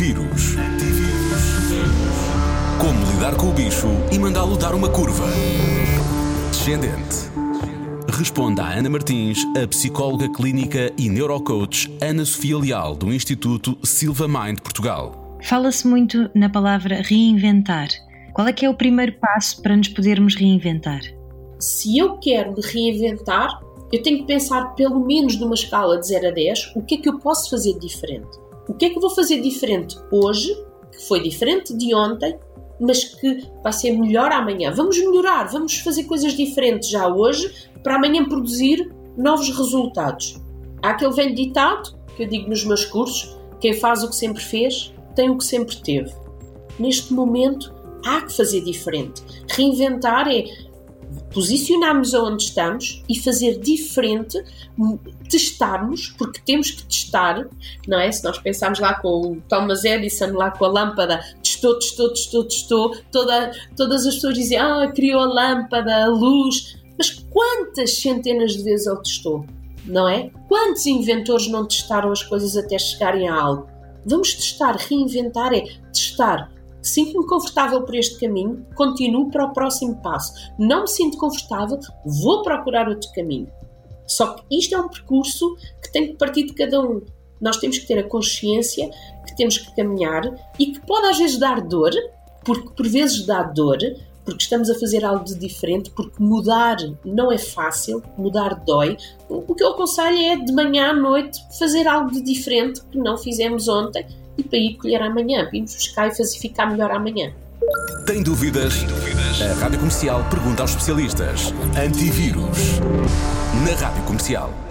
Antivírus. Como lidar com o bicho e mandá-lo dar uma curva. Descendente. Responda a Ana Martins, a psicóloga clínica e neurocoach Ana Sofia Leal, do Instituto Silva Mind Portugal. Fala-se muito na palavra reinventar. Qual é que é o primeiro passo para nos podermos reinventar? Se eu quero me reinventar, eu tenho que pensar pelo menos numa escala de 0 a 10, o que é que eu posso fazer diferente? O que é que eu vou fazer diferente hoje, que foi diferente de ontem, mas que vai ser melhor amanhã? Vamos melhorar, vamos fazer coisas diferentes já hoje, para amanhã produzir novos resultados. Há aquele velho ditado que eu digo nos meus cursos: quem faz o que sempre fez, tem o que sempre teve. Neste momento, há que fazer diferente. Reinventar é posicionarmos onde estamos e fazer diferente, testarmos, porque temos que testar, não é? Se nós pensarmos lá com o Thomas Edison, lá com a lâmpada, testou, testou, testou, testou, toda, todas as pessoas dizem, ah, criou a lâmpada, a luz, mas quantas centenas de vezes ele testou, não é? Quantos inventores não testaram as coisas até chegarem a algo? Vamos testar, reinventar é testar Sinto-me confortável por este caminho, continuo para o próximo passo. Não me sinto confortável, vou procurar outro caminho. Só que isto é um percurso que tem que partir de cada um. Nós temos que ter a consciência que temos que caminhar e que pode às vezes dar dor, porque por vezes dá dor, porque estamos a fazer algo de diferente, porque mudar não é fácil, mudar dói. O que eu aconselho é de manhã à noite fazer algo de diferente que não fizemos ontem e para ir colher amanhã. Vimos buscar e fazer ficar melhor amanhã. Tem dúvidas? Tem dúvidas? A Rádio Comercial pergunta aos especialistas. Antivírus. Na Rádio Comercial.